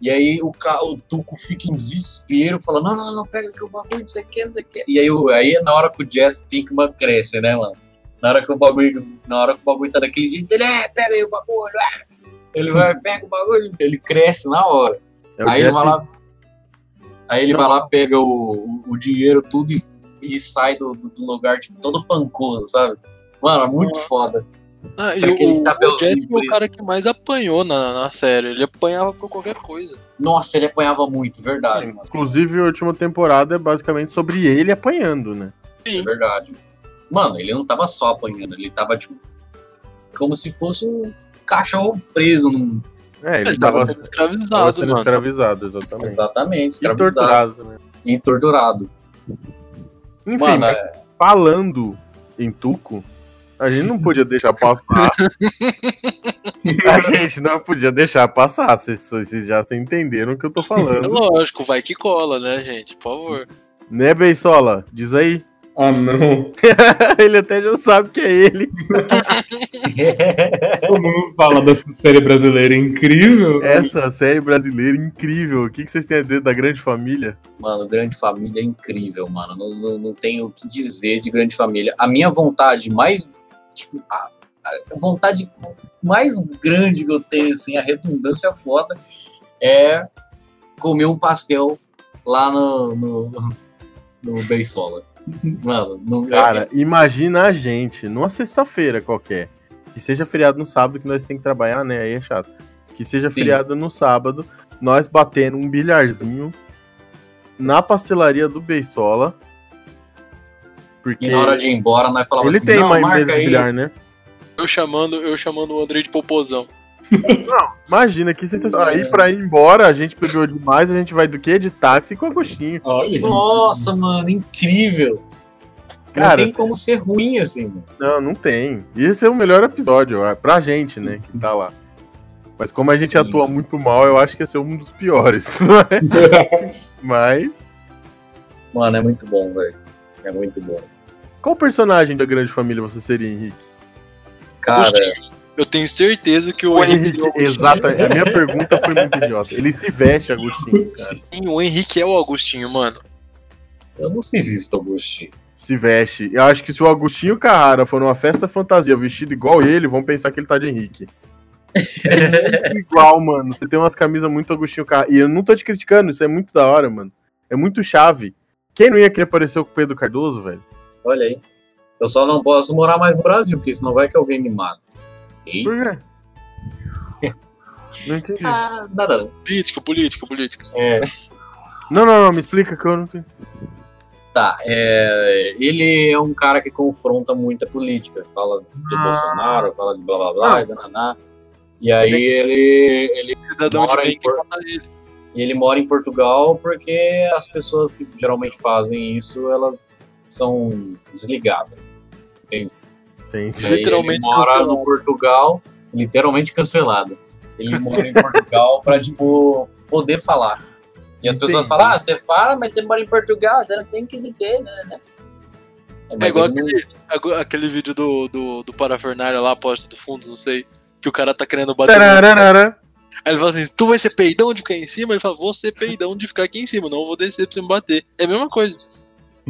E aí o, ca... o Tuco fica em desespero, falando, não, não, não, pega aqui o bagulho, não sei o que, não sei o que. E aí, o- aí é na hora que o Jess Pinkman cresce, né, mano? Na hora que o bagulho, na hora que o bagulho tá daquele jeito, ele, é, pega aí o bagulho, é. Ele vai, pega o bagulho, ele cresce na hora. É Aí ele Jeff- vai lá. Aí ele Não. vai lá, pega o, o, o dinheiro tudo e, e sai do, do, do lugar, tipo, todo pancoso, sabe? Mano, é muito foda. Ah, e o, o Jesse foi o cara que mais apanhou na, na série. Ele apanhava por qualquer coisa. Nossa, ele apanhava muito, verdade, mano. Inclusive, a última temporada é basicamente sobre ele apanhando, né? É Sim. verdade. Mano, ele não tava só apanhando, ele tava, tipo, como se fosse um cachorro preso num. É, ele, Ele tava, tava sendo tava escravizado, sendo mano. escravizado, exatamente. Exatamente, E escravizado torturado, né? e torturado. Enfim, Mano, é- falando em Tuco, a gente não podia deixar passar. a gente não podia deixar passar. Vocês, vocês já se entenderam o que eu tô É falando. lógico, vai que cola, né, gente? Por favor. né, Beisola? Diz aí. Ah, não. ele até já sabe que é ele. Todo mundo fala dessa série brasileira incrível. Essa série brasileira incrível. O que, que vocês têm a dizer da grande família? Mano, Grande Família é incrível, mano. Não, não, não tenho o que dizer de Grande Família. A minha vontade mais. Tipo, a, a vontade mais grande que eu tenho, assim, a redundância foda, é comer um pastel lá no, no, no Beisola. Mano, não, Cara, imagina a gente, numa sexta-feira qualquer, que seja feriado no sábado, que nós temos que trabalhar, né? Aí é chato. Que seja Sim. feriado no sábado, nós batendo um bilharzinho na pastelaria do Beisola. Porque E na hora de ir embora, nós falamos ele assim, tem não, uma marca aí. bilhar, né? Eu chamando, eu chamando o André de popozão. Imagina que sensação. Aí pra ir embora, a gente bebeu demais, a gente vai do quê? De táxi com agostinho. Olha. Nossa, mano, incrível. Cara, não tem como ser ruim assim, mano. Não, não tem. Esse é o melhor episódio, ó, pra gente, né, que tá lá. Mas como a gente Sim. atua muito mal, eu acho que esse é um dos piores. Mas. Mano, é muito bom, velho. É muito bom. Qual personagem da grande família você seria, Henrique? Cara, Eu tenho certeza que o, O Henrique, Henrique, exato. A minha pergunta foi muito idiota. Ele se veste, Agostinho, cara. Sim, o Henrique é o Augustinho, mano. eu não sei visto Agostinho. Se veste. Eu acho que se o Agostinho Carrara for numa festa fantasia vestido igual ele, vão pensar que ele tá de Henrique. É muito igual, mano. Você tem umas camisas muito Agostinho Carrara. E eu não tô te criticando, isso é muito da hora, mano. É muito chave. Quem não ia querer parecer com o Pedro Cardoso, velho? Olha aí. Eu só não posso morar mais no Brasil, porque senão vai que alguém me mata. Eita. Por quê? Não entendi. Ah, nada não. Política, política, política. É, Não, não, não, me explica que eu não tenho. tá, é, ele é um cara que confronta muita política. Fala de Ah. Bolsonaro, fala de blá blá blá, e dananá. E aí ele, ele, Cidadão Mora de em bem que Por- mata ele. ele mora em Portugal porque as pessoas que geralmente fazem isso, elas são desligadas. Entendi. E aí Literalmente ele mora cancelado. no Portugal, literalmente cancelado. Ele mora em Portugal pra, tipo, poder falar. E as pessoas Entendi. falam, ah, você fala, mas você mora em Portugal, você não tem que dizer, né? né? É, É mas igual ele aquele, aquele vídeo do, do, do Parafernália lá, aposta do fundo, não sei. Que o cara tá querendo bater. no- Tararara. Aí ele fala assim: Tu vai ser peidão de ficar em cima? Ele fala: Vou ser peidão de ficar aqui em cima, não vou descer pra você me bater. É a mesma coisa.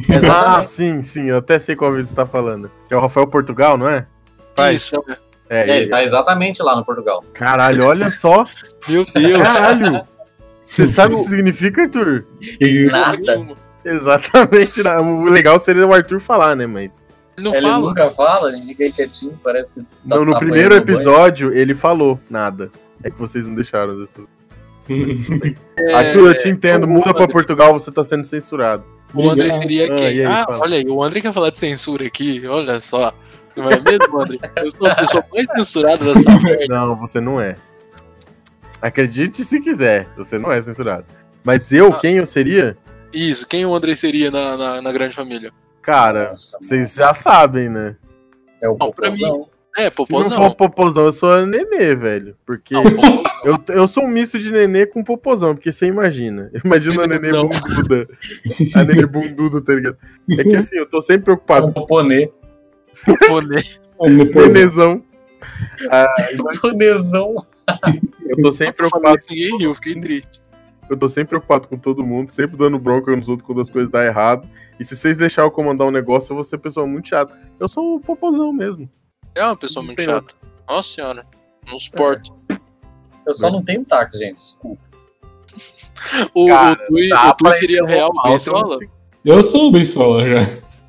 Ah, Exatamente. sim, sim, eu até sei qual vídeo você tá falando. Que é o Rafael Portugal, não é? Faz. Isso, é. É, É, ele tá exatamente lá no Portugal. Caralho, olha só. Meu Deus. Caralho. Você sabe o que significa, Arthur? Nada. Exatamente. não. O legal seria o Arthur falar, né? Mas. Ele não Ele fala. nunca fala, ele fica aí quietinho, parece que. tá- No, no tá primeiro apanhando banho. episódio, ele falou nada. É que vocês não deixaram dessa. É, Arthur, eu te entendo. o Muda pra André- Portugal, você tá sendo censurado. O André seria Ah, quem? aí, Ah, fala. olha aí, o André quer falar de censura aqui, olha só. Não é mesmo, André? Eu sou a pessoa mais censurada dessa merda. Não, você não é. Acredite se quiser, você não é censurado. Mas eu, Ah. quem eu seria? Isso, quem o André seria na, na, na grande família? Cara, Nossa, vocês já sabem, né? é o Não, pra popozão. É, Se não popozão. for popozão, eu sou a nenê, velho. Porque Não, popozão. eu, eu sou um misto de nenê com popozão, porque você imagina. Imagina a nenê Não. bunduda. A nenê bunduda, tá ligado? É que assim, eu tô sempre preocupado um poponê. O nenezão. Ah, Poponezão. eu tô sempre preocupado, ninguém riu, fiquei triste. eu tô sempre preocupado com todo mundo, sempre dando bronca nos outros quando as coisas dão errado. E se vocês deixarem eu comandar um negócio, eu vou ser pessoa muito chata. Eu sou o popozão mesmo. É uma pessoa muito chata. Nossa senhora. Não suporto. Eu só não tenho táxi, gente. Desculpa. O, Cara, o Tui, o Tui seria real mal, Beisola? Eu sou o Bensola já.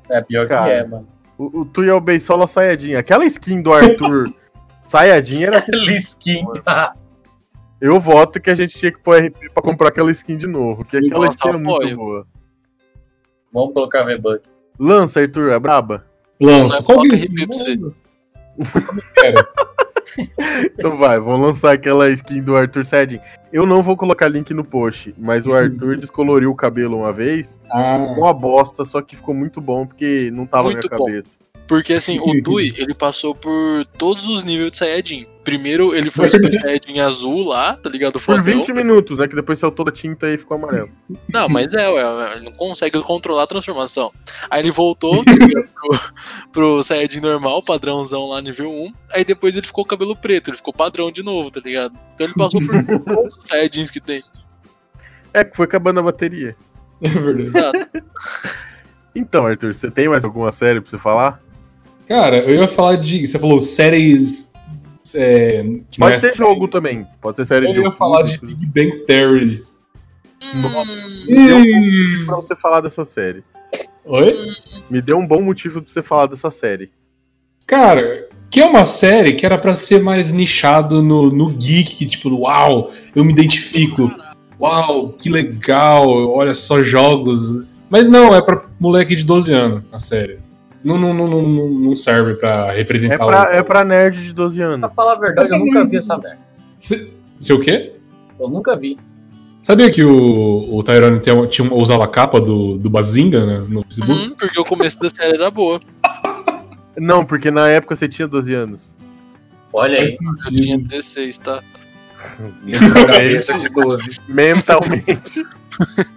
É pior Cara. que é, mano. O, o Tu é o Beisola Sayajin. Aquela skin do Arthur Sayajin era. Liskin. Eu voto que a gente tinha que pôr RP pra comprar aquela skin de novo. Que aquela Nossa, skin é muito apoio. boa. Vamos colocar V-Buck. Lança, Arthur, é braba? Lança. Qual que RP pra você. Pera. Então vai, vamos lançar aquela skin do Arthur Sayajin. Eu não vou colocar link no post, mas o Arthur descoloriu o cabelo uma vez. Ah, Uma bosta, só que ficou muito bom porque não tava Muito na minha bom. cabeça. Porque assim, o Tui, ele passou por todos os níveis de Saiyajin. Primeiro ele foi Super Saiyajin azul lá, tá ligado? Por Fodão. 20 minutos, né? Que depois saiu toda a tinta e ficou amarelo. Não, mas é, ué, ele não consegue controlar a transformação. Aí ele voltou tá ligado, pro, pro Saiyajin normal, padrãozão lá, nível 1. Aí depois ele ficou cabelo preto, ele ficou padrão de novo, tá ligado? Então ele passou por todos os Saiyajins que tem. É, que foi acabando a bateria. é verdade. Exato. Então, Arthur, você tem mais alguma série pra você falar? Cara, eu ia falar de. Você falou séries é, Pode é ser jogo também. Pode ser série Eu de ia jogo. falar de Big Bang Theory. Me deu um bom motivo pra você falar dessa série. Oi? Me deu um bom motivo pra você falar dessa série. Cara, que é uma série que era pra ser mais nichado no, no geek, tipo, uau, eu me identifico. Uau, que legal, olha só jogos. Mas não, é pra moleque de 12 anos a série. Não, não, não, não, não- serve pra É representar pra, o. é pra nerd de 12 anos. Pra falar a verdade, eu nunca vi essa merda. Se- Seu quê? Eu nunca vi. Sabia que o, o Tyrone tinha, tinha, usava a capa do, do Bazinga né, no Facebook? Hum, porque o começo da série era boa. Não, porque na época você tinha 12 anos. Olha aí, Eu tinha 16, tá? 12. Mentalmente.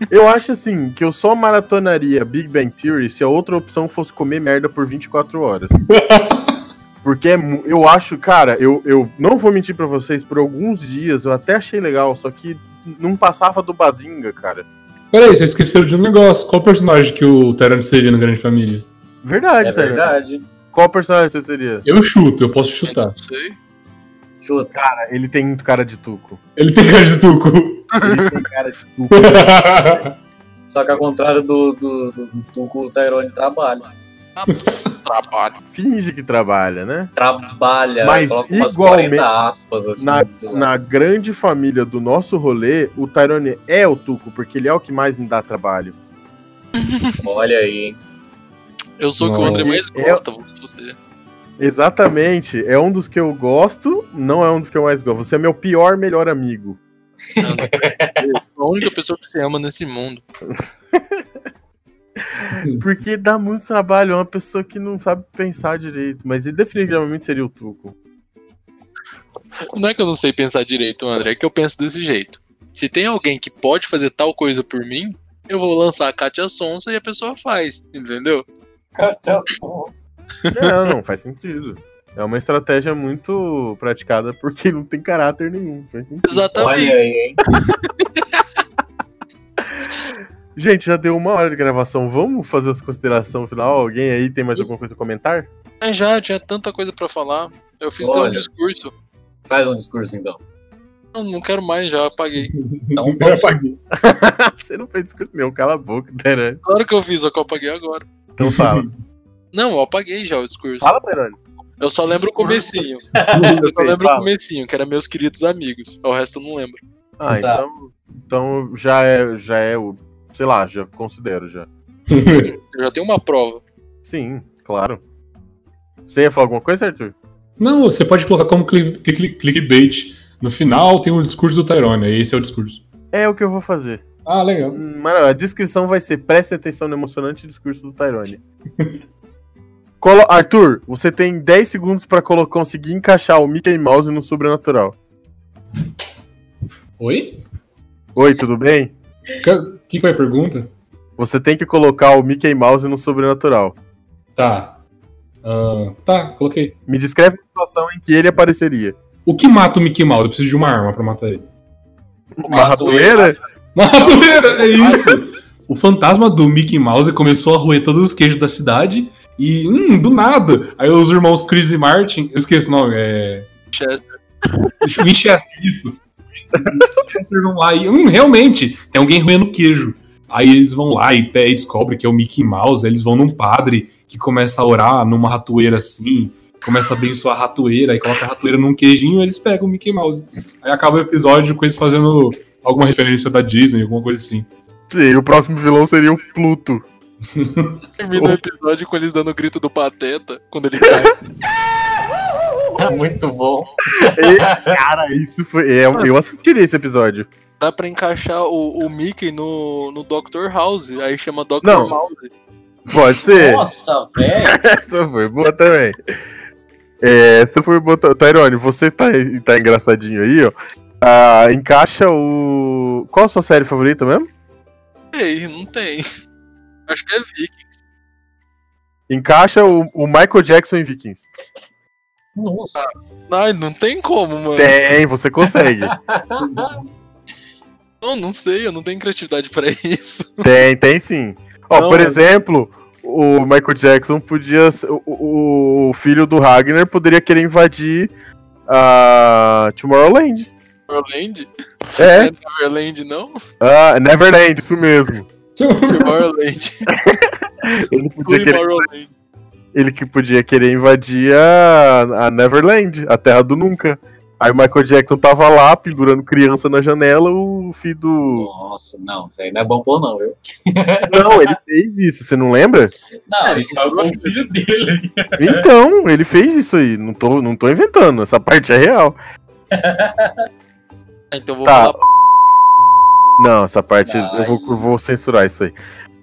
Eu acho assim, que eu só maratonaria Big Bang Theory se a outra opção fosse comer merda por 24 horas. Porque é eu acho, cara, eu, eu não vou mentir pra vocês, por alguns dias eu até achei legal, só que não passava do Bazinga, cara. Peraí, vocês esqueceram de um negócio. Qual personagem que o Tyrone seria no Grande Família? Verdade, É verdade. Qual personagem você seria? Eu chuto, eu posso chutar. Chuta. Cara, ele tem muito cara de tuco. Ele tem cara de tuco. Ele tem cara de tuco. Só que ao contrário do, do, do, do Tuco, o Tyrone trabalha. Trabalho. Finge que trabalha, né? Trabalha, Mas coloca umas igualmente- 40 aspas assim. Na, lado. na grande família do nosso rolê, o Tyrone é o Tuco, porque ele é o que mais me dá trabalho. Olha aí, hein? Eu sou o que o. André mais É- gosta, vou me fuder. Exatamente. É um dos que eu gosto, não é um dos que eu mais gosto. Você é meu pior melhor amigo. Eu sou a única pessoa que se ama nesse mundo. Porque dá muito trabalho, é uma pessoa que não sabe pensar direito. Mas ele definitivamente seria o Tuco. Não é que eu não sei pensar direito, André, é que eu penso desse jeito. Se tem alguém que pode fazer tal coisa por mim, eu vou lançar a Katia Sonsa e a pessoa faz, entendeu? Não, não, faz sentido. É uma estratégia muito praticada porque não tem caráter nenhum. Exatamente. Olha aí, hein? Gente, já deu uma hora de gravação. Vamos fazer as considerações final? Alguém aí tem mais alguma coisa a comentar? Mas já tinha tanta coisa pra falar. Eu fiz até um Olha. discurso. Faz um discurso então. Não, não quero mais, já apaguei. Então, Eu apaguei. Você não fez discurso nenhum, cala a boca, Terani. Claro que eu fiz, só que eu apaguei agora. Então fala. Não, eu apaguei já o discurso. fala, Terani. Eu só lembro o comecinho. Eu só lembro o comecinho, que era meus queridos amigos. O resto eu não lembro. Ah, Tá. então, então já é, já é o, sei lá, já considero já. Eu já tenho uma prova. Sim, claro. Você ia falar alguma coisa, Arthur? Não, você pode colocar como cli- cli- clickbait. No final tem o discurso do Tyrone, aí esse é o discurso. É o que eu vou fazer. Ah, legal. Hum, Mano, a descrição vai ser preste atenção no emocionante discurso do Tyrone. Colo- Arthur, você tem 10 segundos pra colo- conseguir encaixar o Mickey Mouse no sobrenatural. Oi? Oi, tudo bem? O que, que foi a pergunta? Você tem que colocar o Mickey Mouse no sobrenatural. Tá. Ah, tá, coloquei. Me descreve a situação em que ele apareceria. O que mata o Mickey Mouse? Eu preciso de uma arma pra matar ele. Uma ratoeira? Uma ratoeira, é isso! o fantasma do Mickey Mouse começou a roer todos os queijos da cidade e, hum, do nada. Aí os irmãos Chris e Martin, eu esqueci o nome, é. Chester. Winchester, isso. Winchester vão lá e, hum, realmente, tem alguém roendo queijo. Aí eles vão lá e, e descobrem que é o Mickey Mouse. Aí eles vão num padre que começa a orar numa ratoeira assim, começa a abençoar a ratoeira, aí coloca a ratoeira num queijinho e eles pegam o Mickey Mouse. Aí acaba o episódio com eles fazendo alguma referência da Disney, alguma coisa assim. Sim, o próximo vilão seria o Pluto. Termina o episódio com eles dando o grito do Pateta quando ele cai. Muito bom. E, cara, isso foi. é, eu assistiria esse episódio. Dá pra encaixar o, o Mickey no, no Dr. House. Aí chama Dr. Não. Mouse. Pode ser. Nossa, velho. Essa foi boa também. É, essa foi boa. Tyrone, você tá, tá engraçadinho aí, ó. Ah, encaixa o. Qual a sua série favorita mesmo? Ei, não tem. Acho que é Viking. Encaixa o, o Michael Jackson em Vikings. Nossa. Ai, não tem como, mano. Tem, você consegue. Não, não sei, eu não tenho criatividade pra isso. tem, tem sim. Ó, Não, por mas- exemplo, o Michael Jackson podia. ser- O, o- filho do Ragnar poderia querer invadir a Tomorrowland. Neverland? É, Não é Neverland, não? ah, Neverland, isso mesmo. Tomorrowland. Ele podia, querer, Tomorrowland. ele que podia querer invadir a, a Neverland, a terra do nunca. Aí o Michael Jackson tava lá, pendurando criança na janela, o filho do. Nossa, não, isso aí não é bom pôr, não, viu? Não, ele fez isso, você não lembra? Não, isso aí foi o filho dele. Então, ele fez isso aí. Não tô, não tô inventando, essa parte é real. Então eu vou Tá. falar. Não, essa parte Não, eu, vou, vou censurar isso aí.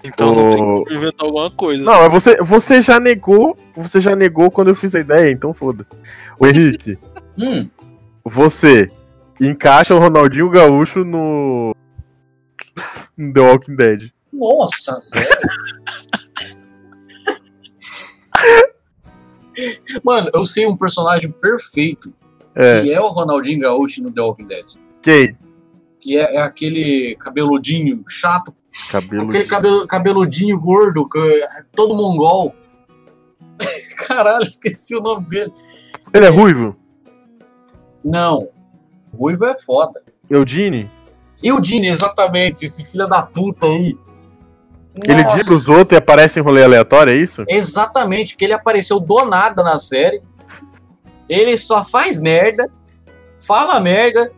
Então não tem O- que inventar alguma coisa. Não, mas você, você já negou. Você já negou quando eu fiz a ideia, então foda-se. O Henrique, Hum, você encaixa o Ronaldinho Gaúcho no. no The Walking Dead. nossa, velho. Mano, eu sei um personagem perfeito É. que é o Ronaldinho Gaúcho no The Walking Dead. Quem? Que é, é aquele cabeludinho chato, Cabelo. aquele cabelo, cabeludinho gordo, que é todo mongol. Caralho, esqueci o nome dele. Ele é ruivo? Não, Ruivo é foda. Eudine? E o Dini, exatamente, esse filho da puta aí. Ele Nossa, diga os outros e aparece em rolê aleatório, é isso? Exatamente, que ele apareceu do nada na série. Ele só faz merda, fala merda,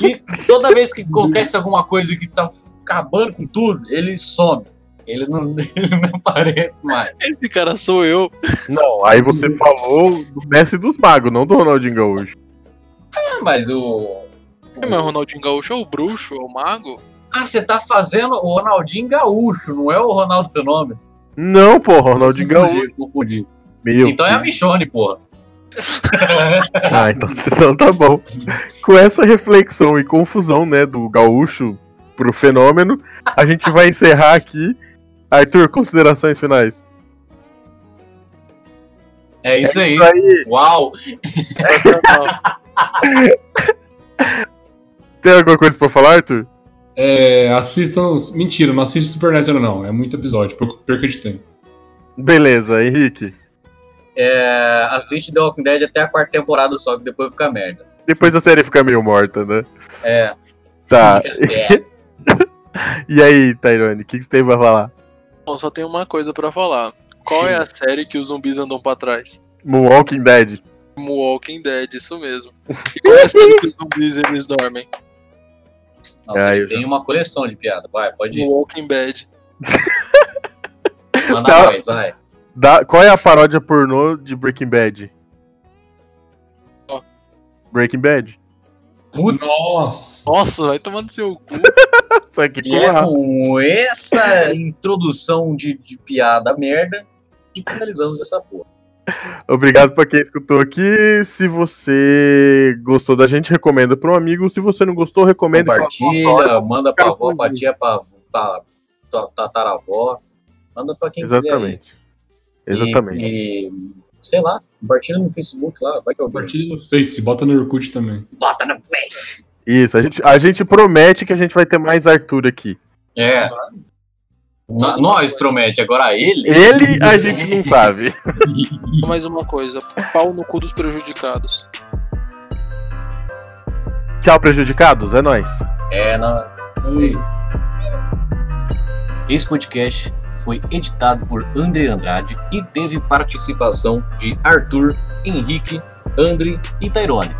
e toda vez que acontece alguma coisa que tá acabando com tudo, ele some. Ele não, ele não aparece mais. Esse cara sou eu. Não, aí você falou do mestre dos magos, não do Ronaldinho Gaúcho. Ah, Mas o. É, mas o Ronaldinho Gaúcho é o bruxo, é o mago. Ah, você tá fazendo o Ronaldinho Gaúcho, não é o Ronaldo Fenômeno. Não, porra, Ronaldinho Gaúcho. Confundi, confundi. Meu Então é a Deus. Michone, porra. Ah, então, então tá bom. Com essa reflexão e confusão, né, do gaúcho pro fenômeno, a gente vai encerrar aqui. Arthur, considerações finais. É isso aí. Isso aí, Uau! tem alguma coisa pra falar, Arthur? É, assistam. Mentira, não assiste Supernatural, não. É muito episódio, perca de tempo. Beleza, Henrique. É, assiste The Walking Dead até a quarta temporada só, que depois fica merda. Depois a série fica meio morta, né? É. Tá. É. E aí, Tyrone, o que, que você tem pra falar? Bom, só tem uma coisa pra falar. Qual é a série que os zumbis andam pra trás? Walking Dead. Walking Dead, isso mesmo. E qual é a série que os zumbis eles dormem? Nossa, Ah, eu tem uma coleção de piada. Vai, pode ir. Walking Bad. Manda Tá. mais, vai. Da- qual é a paródia pornô de Breaking Bad? Ó. Breaking Bad. Putz, Nossa! Nossa, vai tomando seu cu. Só que e com é com essa introdução de, de piada merda que finalizamos essa porra. Obrigado pra quem escutou aqui. Se você gostou da gente, recomenda pra um amigo. Se você não gostou, recomenda. e fala, "Nossa, Compartilha, manda pra Quero avó, pra tia, pra tataravó. Manda pra quem Exatamente. quiser. aí. Exatamente. E, e, sei lá, compartilha no Facebook lá, vai que eu Compartilha no Face, bota no Orkut também. Bota no Face. Isso, a gente, a gente promete que a gente vai ter mais Arthur aqui. É. Nó- Nós promete, agora ele. Ele a gente não sabe. Mais uma coisa. Pau no cu dos prejudicados. Tchau, prejudicados, é nóis. É, não. é isso. Esse podcast foi editado por André Andrade e teve participação de Arthur, Henrique, Andre e Tairone.